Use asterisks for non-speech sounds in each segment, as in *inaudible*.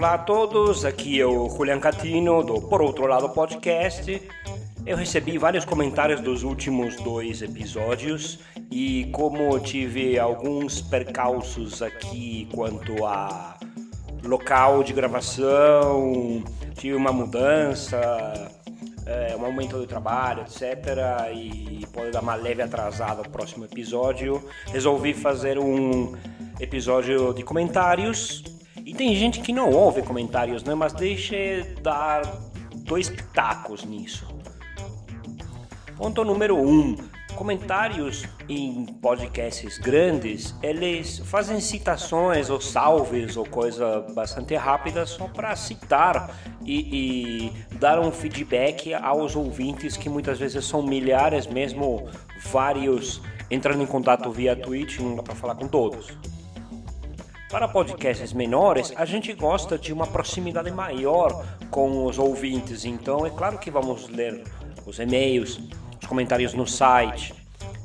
Olá a todos, aqui é o Julian Catino do Por Outro Lado Podcast. Eu recebi vários comentários dos últimos dois episódios e como tive alguns percalços aqui quanto a local de gravação, tive uma mudança, é, um aumento do trabalho, etc. E pode dar uma leve atrasada no próximo episódio. Resolvi fazer um episódio de comentários. E tem gente que não ouve comentários, né? Mas deixa dar dois pitacos nisso. Ponto número um. Comentários em podcasts grandes, eles fazem citações ou salves ou coisa bastante rápida só para citar e, e, dar um feedback aos ouvintes que muitas vezes são milhares, mesmo vários entrando em contato via Twitch, não dá para falar com todos. Para podcasts menores, a gente gosta de uma proximidade maior com os ouvintes, então é claro que vamos ler os e-mails, os comentários no site.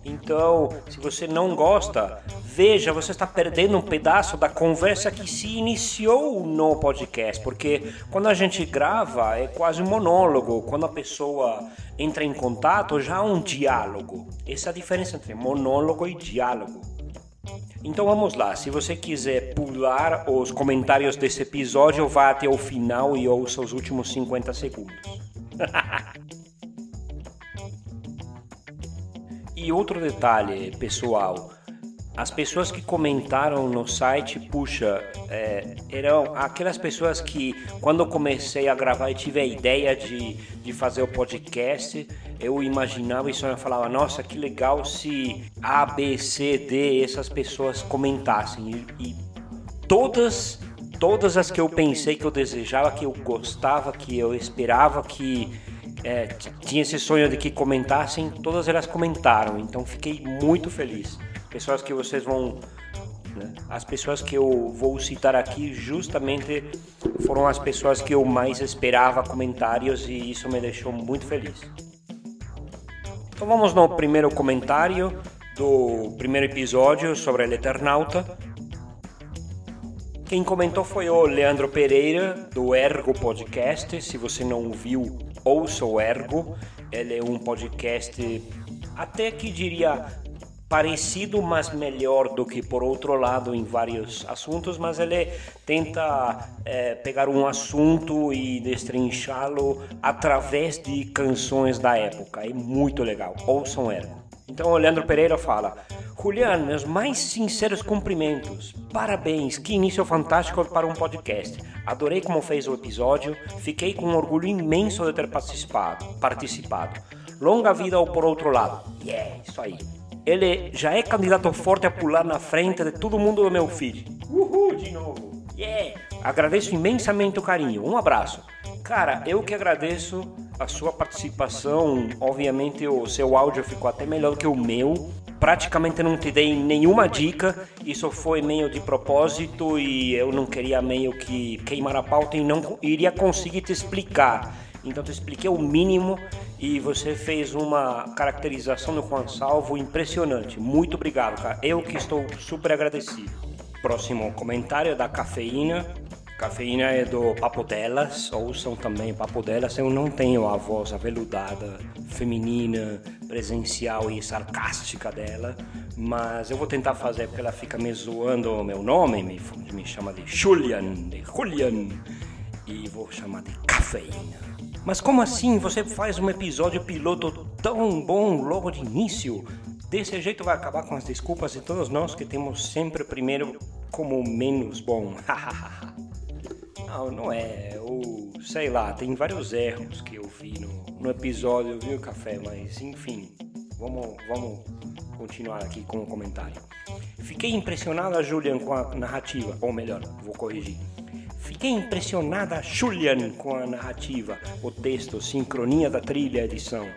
Então, se você não gosta, veja, você está perdendo um pedaço da conversa que se iniciou no podcast, porque quando a gente grava é quase um monólogo, quando a pessoa entra em contato já há um diálogo. Essa é a diferença entre monólogo e diálogo. Então vamos lá, se você quiser pular os comentários desse episódio, vá até o final e ouça os últimos 50 segundos. *laughs* E outro detalhe, pessoal, as pessoas que comentaram no site, puxa, é, eram aquelas pessoas que, quando eu comecei a gravar e tive a ideia de, de fazer o podcast, eu imaginava e só falava, nossa, que legal se A, B, C, D, essas pessoas comentassem. E, e todas, todas as que eu pensei que eu desejava, que eu gostava, que eu esperava que é, tinha esse sonho de que comentassem, todas elas comentaram, então fiquei muito feliz. Pessoas que vocês vão. Né, as pessoas que eu vou citar aqui justamente foram as pessoas que eu mais esperava comentários e isso me deixou muito feliz. Então vamos no primeiro comentário do primeiro episódio sobre o Eternauta. Quem comentou foi o Leandro Pereira, do Ergo Podcast. Se você não viu, ouça o Ergo. Ele é um podcast até que diria parecido, mas melhor do que por outro lado em vários assuntos, mas ele tenta é, pegar um assunto e destrinchá-lo através de canções da época. É muito legal. Ouçam Ergo. Então o Leandro Pereira fala: Julian, meus mais sinceros cumprimentos. Parabéns, que início fantástico para um podcast. Adorei como fez o episódio, fiquei com um orgulho imenso de ter participado. participado. Longa vida ao por outro lado. Yeah, isso aí. Ele já é candidato forte a pular na frente de todo mundo do meu feed. Uhul, de novo. Yeah! Agradeço imensamente o carinho. Um abraço. Cara, eu que agradeço a sua participação. Obviamente o seu áudio ficou até melhor do que o meu. Praticamente não te dei nenhuma dica. Isso foi meio de propósito e eu não queria meio que queimar a pauta e não iria conseguir te explicar. Então te expliquei o mínimo e você fez uma caracterização do Juan Salvo impressionante. Muito obrigado, cara. Eu que estou super agradecido. Próximo comentário é da Cafeína. Cafeína é do Papo Delas, ouçam também Papo Delas. Eu não tenho a voz aveludada, feminina, presencial e sarcástica dela, mas eu vou tentar fazer porque ela fica me zoando o meu nome, me, me chama de Julian, de Julian, e vou chamar de Cafeína. Mas como assim você faz um episódio piloto tão bom logo de início? Desse jeito vai acabar com as desculpas de todos nós que temos sempre o primeiro como menos bom. *laughs* Não, não é. Ou sei lá, tem vários erros que eu vi no, no episódio, viu, Café? Mas enfim, vamos, vamos continuar aqui com o comentário. Fiquei impressionada, Julian, com a narrativa. Ou melhor, vou corrigir. Fiquei impressionada, Julian, com a narrativa, o texto, sincronia da trilha, edição.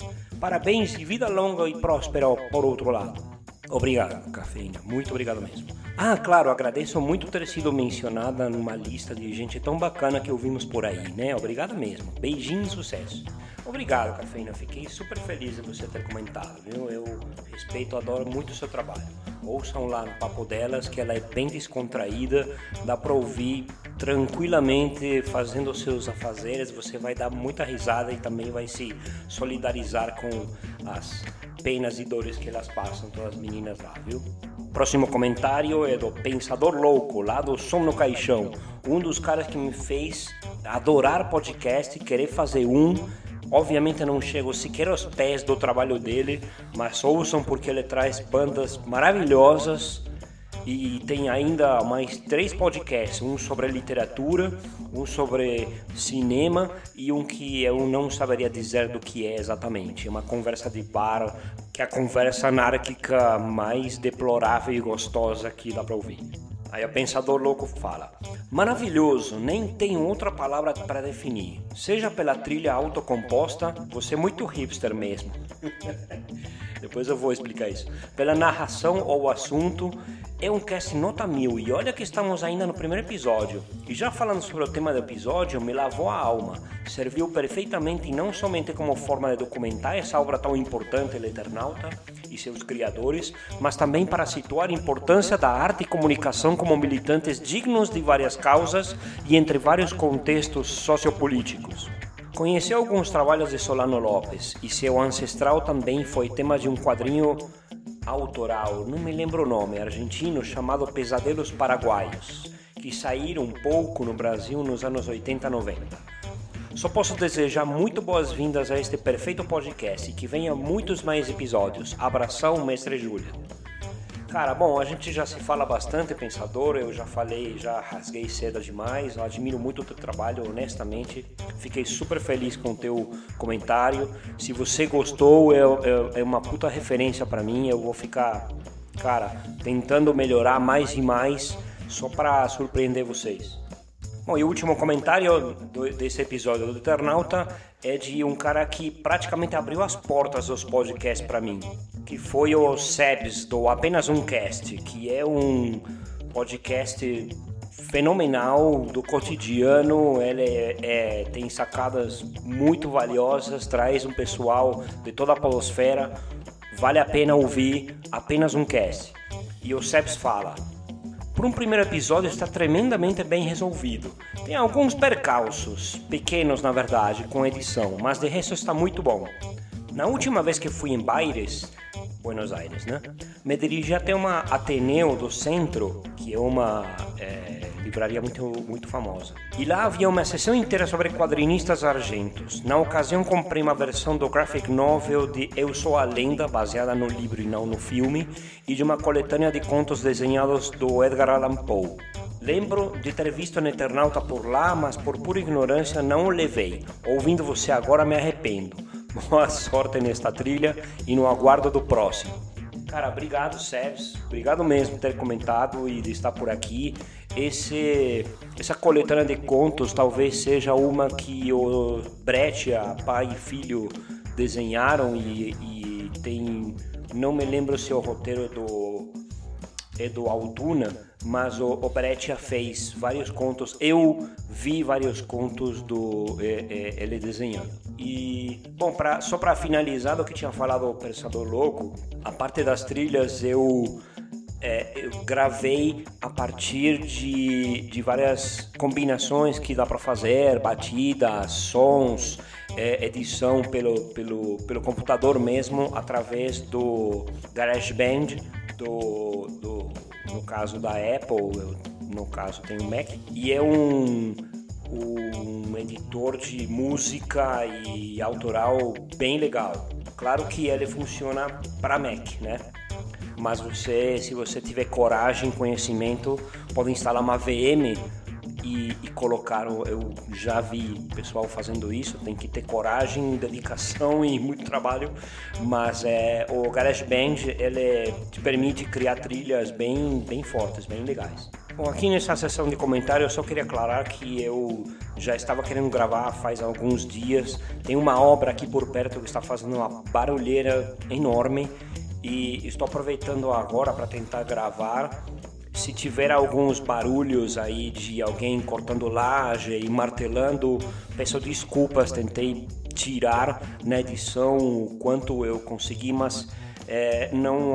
Parabéns e vida longa e próspera por outro lado. Obrigado, Cafeína. Muito obrigado mesmo. Ah, claro, agradeço muito ter sido mencionada numa lista de gente tão bacana que ouvimos por aí, né? Obrigado mesmo. Beijinho e sucesso. Obrigado, Cafeína. Fiquei super feliz de você ter comentado, viu? Eu respeito, adoro muito o seu trabalho. Ouçam lá no Papo Delas, que ela é bem descontraída, dá pra ouvir tranquilamente fazendo seus afazeres, você vai dar muita risada e também vai se solidarizar com as penas e dores que elas passam, todas as meninas lá, viu? Próximo comentário é do Pensador Louco, lá do Som no Caixão. Um dos caras que me fez adorar podcast, querer fazer um. Obviamente não chego sequer aos pés do trabalho dele, mas ouçam porque ele traz bandas maravilhosas e tem ainda mais três podcasts, um sobre literatura, um sobre cinema e um que eu não saberia dizer do que é exatamente. É uma conversa de bar, que é a conversa anárquica mais deplorável e gostosa que dá para ouvir. Aí o pensador louco fala: Maravilhoso, nem tenho outra palavra para definir. Seja pela trilha autocomposta, você é muito hipster mesmo. *laughs* Depois eu vou explicar isso. Pela narração ou assunto, é um cast nota mil e olha que estamos ainda no primeiro episódio. E já falando sobre o tema do episódio, me lavou a alma. Serviu perfeitamente não somente como forma de documentar essa obra tão importante, Eternauta, e seus criadores, mas também para situar a importância da arte e comunicação como militantes dignos de várias causas e entre vários contextos sociopolíticos. Conheci alguns trabalhos de Solano Lopes e seu ancestral também foi tema de um quadrinho autoral, não me lembro o nome, argentino, chamado Pesadelos Paraguaios, que saíram um pouco no Brasil nos anos 80 e 90. Só posso desejar muito boas-vindas a este perfeito podcast e que venha muitos mais episódios. Abração, mestre Júlia. Cara, bom, a gente já se fala bastante, pensador. Eu já falei, já rasguei seda demais. Eu admiro muito o teu trabalho, honestamente. Fiquei super feliz com o teu comentário. Se você gostou, é, é, é uma puta referência para mim. Eu vou ficar, cara, tentando melhorar mais e mais só para surpreender vocês. Bom, e o último comentário do, desse episódio do Eternauta é de um cara que praticamente abriu as portas dos podcasts para mim, que foi o Sebs do Apenas Um Cast, que é um podcast fenomenal do cotidiano, ele é, é, tem sacadas muito valiosas, traz um pessoal de toda a polosfera, vale a pena ouvir apenas um cast. E o Sebs fala, por um primeiro episódio está tremendamente bem resolvido. Tem alguns percalços, pequenos na verdade, com edição, mas de resto está muito bom. Na última vez que fui em Baires, Buenos Aires, né? Me dirigi até uma Ateneu do centro, que é uma é, livraria muito, muito famosa. E lá havia uma sessão inteira sobre quadrinistas argentos. Na ocasião comprei uma versão do graphic novel de Eu Sou a Lenda, baseada no livro e não no filme, e de uma coletânea de contos desenhados do Edgar Allan Poe. Lembro de ter visto no Eternauta por lá, mas por pura ignorância não o levei. Ouvindo você agora me arrependo. Boa sorte nesta trilha e no aguardo do próximo. Cara, obrigado, Sérgio. Obrigado mesmo por ter comentado e de estar por aqui. Esse, essa coletânea de contos talvez seja uma que o Breccia, pai e filho, desenharam e, e tem. Não me lembro se o roteiro é do, é do Altuna, mas o, o Breccia fez vários contos. Eu vi vários contos do é, é, ele desenhando. E, bom, pra, só para finalizar do que tinha falado o Pensador Louco, a parte das trilhas eu, é, eu gravei a partir de, de várias combinações que dá para fazer, batidas, sons, é, edição pelo, pelo, pelo computador mesmo, através do GarageBand, do, do, no caso da Apple, eu, no caso tem um Mac, e é um um editor de música e autoral bem legal. Claro que ele funciona para Mac, né? Mas você, se você tiver coragem, conhecimento, pode instalar uma VM e, e colocar. Eu já vi pessoal fazendo isso. Tem que ter coragem, dedicação e muito trabalho. Mas é, o GarageBand ele te permite criar trilhas bem, bem fortes, bem legais. Bom, aqui nessa sessão de comentários eu só queria aclarar que eu já estava querendo gravar faz alguns dias. Tem uma obra aqui por perto que está fazendo uma barulheira enorme e estou aproveitando agora para tentar gravar. Se tiver alguns barulhos aí de alguém cortando laje e martelando, peço desculpas, tentei tirar na edição o quanto eu consegui, mas é, não,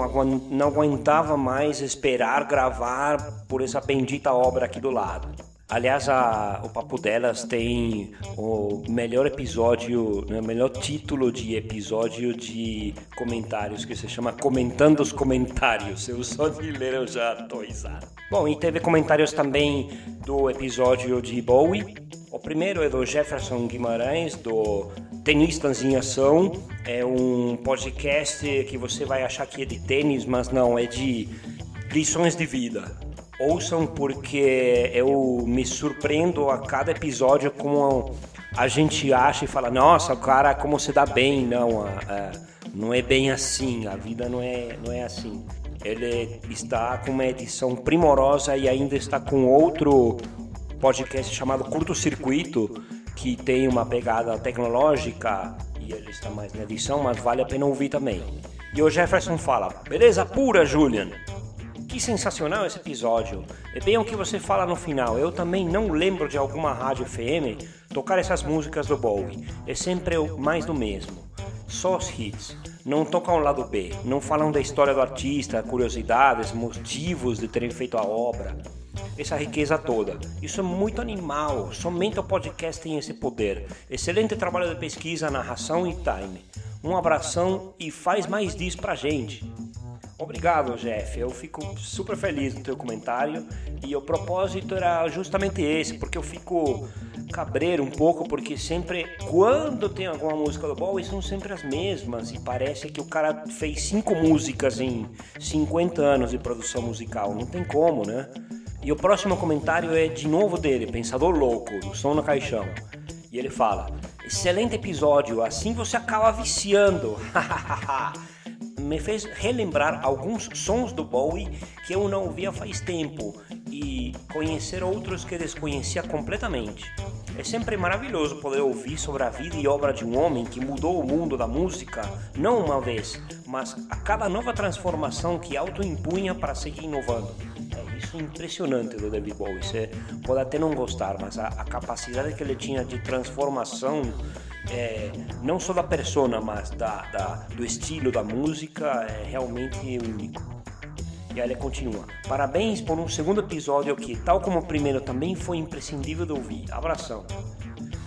não aguentava mais esperar gravar por essa bendita obra aqui do lado. Aliás, a, o Papo Delas tem o melhor episódio, né, o melhor título de episódio de comentários, que se chama Comentando os Comentários. Eu só de ler eu já tô risado. Bom, e teve comentários também do episódio de Bowie. O primeiro é do Jefferson Guimarães, do Tenistas em Ação. É um podcast que você vai achar que é de tênis, mas não, é de lições de vida ouçam porque eu me surpreendo a cada episódio como a gente acha e fala, nossa, o cara como se dá bem, não, não é bem assim, a vida não é, não é assim. Ele está com uma edição primorosa e ainda está com outro podcast chamado Curto Circuito, que tem uma pegada tecnológica e ele está mais na edição, mas vale a pena ouvir também. E o Jefferson fala, beleza pura, Julian. Que sensacional esse episódio. É bem o que você fala no final. Eu também não lembro de alguma rádio FM tocar essas músicas do Bowie. É sempre mais do mesmo. Só os hits. Não tocam o lado B. Não falam da história do artista, curiosidades, motivos de terem feito a obra. Essa riqueza toda. Isso é muito animal. Somente o podcast tem esse poder. Excelente trabalho de pesquisa, narração e time. Um abração e faz mais disso pra gente. Obrigado, Jeff. Eu fico super feliz no teu comentário e o propósito era justamente esse, porque eu fico cabreiro um pouco, porque sempre, quando tem alguma música do Bowie, são sempre as mesmas e parece que o cara fez cinco músicas em 50 anos de produção musical. Não tem como, né? E o próximo comentário é de novo dele, Pensador Louco, do Som no Caixão. E ele fala: Excelente episódio, assim você acaba viciando. *laughs* me fez relembrar alguns sons do Bowie que eu não ouvia faz tempo e conhecer outros que desconhecia completamente. É sempre maravilhoso poder ouvir sobre a vida e obra de um homem que mudou o mundo da música não uma vez, mas a cada nova transformação que autoimpunha para seguir inovando. É isso impressionante do David Bowie. Você pode até não gostar, mas a, a capacidade que ele tinha de transformação é, não só da persona, mas da, da, do estilo da música é realmente único. E aí ele continua. Parabéns por um segundo episódio que, tal como o primeiro, também foi imprescindível de ouvir. Abração.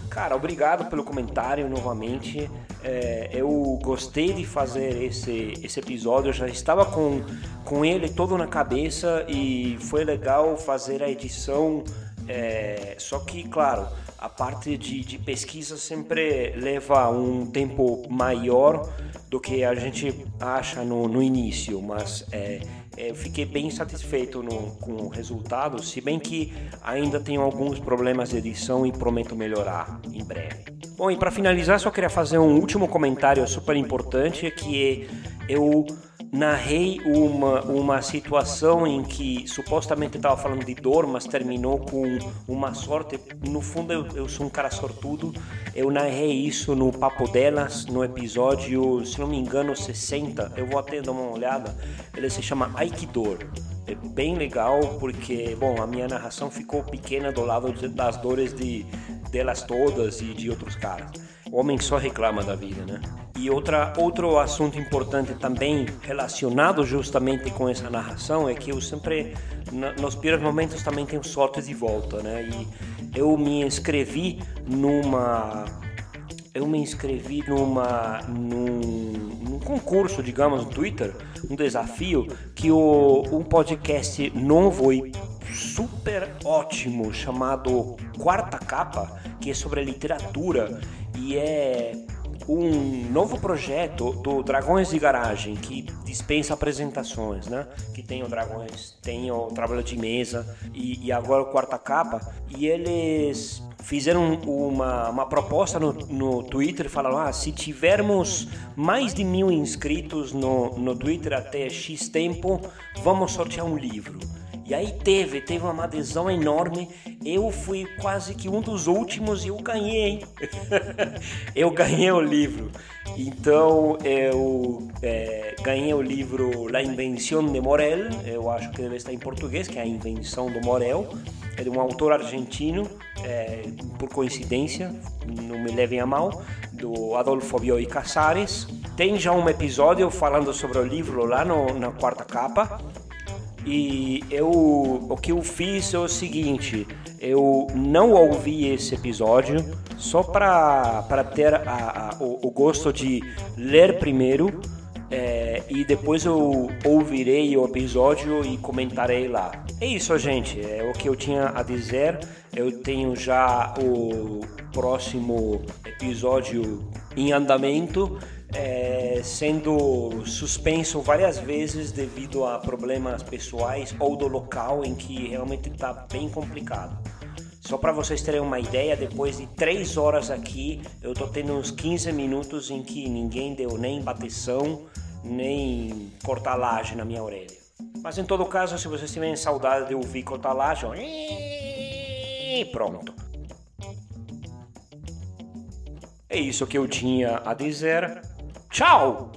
Cara, obrigado pelo comentário novamente. É, eu gostei de fazer esse, esse episódio, eu já estava com, com ele todo na cabeça e foi legal fazer a edição. É, só que, claro, a parte de, de pesquisa sempre leva um tempo maior do que a gente acha no, no início, mas é, é, fiquei bem satisfeito no, com o resultado, se bem que ainda tenho alguns problemas de edição e prometo melhorar em breve. Bom, e para finalizar, só queria fazer um último comentário super importante, que é eu narrei uma, uma situação em que supostamente estava falando de dor, mas terminou com uma sorte. No fundo, eu, eu, sou um cara sortudo. Eu narrei isso no Papo Delas, no episódio, se não me engano, 60. Eu vou até dar uma olhada. Ele se chama Aikidor. É bem legal porque, bom, a minha narração ficou pequena do lado das dores de delas todas e de outros caras. O homem só reclama da vida, né? E outra, outro assunto importante também relacionado justamente com essa narração é que eu sempre, nos piores momentos, também tenho sorte de volta, né? E eu me inscrevi numa eu me inscrevi numa num, num, concurso, digamos, no Twitter, um desafio que o um podcast novo e super ótimo chamado Quarta Capa, que é sobre literatura e é um novo projeto do Dragões de Garagem que dispensa apresentações, né? Que tem o Dragões, tem o trabalho de mesa e, e agora o quarta capa e eles fizeram uma, uma proposta no, no Twitter falaram ah se tivermos mais de mil inscritos no, no Twitter até x tempo vamos sortear um livro e aí teve, teve uma adesão enorme. Eu fui quase que um dos últimos e eu ganhei. *laughs* eu ganhei o livro. Então eu é, ganhei o livro La Invenção de Morel. Eu acho que deve estar em português, que é a Invenção do Morel. É de um autor argentino, é, por coincidência, não me levem a mal, do Adolfo Bioy Casares. Tem já um episódio falando sobre o livro lá no, na quarta capa E eu, o que eu fiz é o seguinte: eu não ouvi esse episódio só para ter a, a, o, o, gosto de ler primeiro é, e depois eu ouvirei o episódio e comentarei lá. É isso, gente. É o que eu tinha a dizer. Eu tenho já o próximo episódio em andamento é, sendo suspenso várias vezes devido a problemas pessoais ou do local em que realmente está bem complicado. Só para vocês terem uma ideia, depois de três horas aqui, eu tô tendo uns 15 minutos em que ninguém deu nem bateção, nem cortar laje na minha orelha. Mas em todo caso, se vocês tiverem saudade de ouvir cortar laje, ó, pronto. É isso que eu tinha a dizer. Ciao!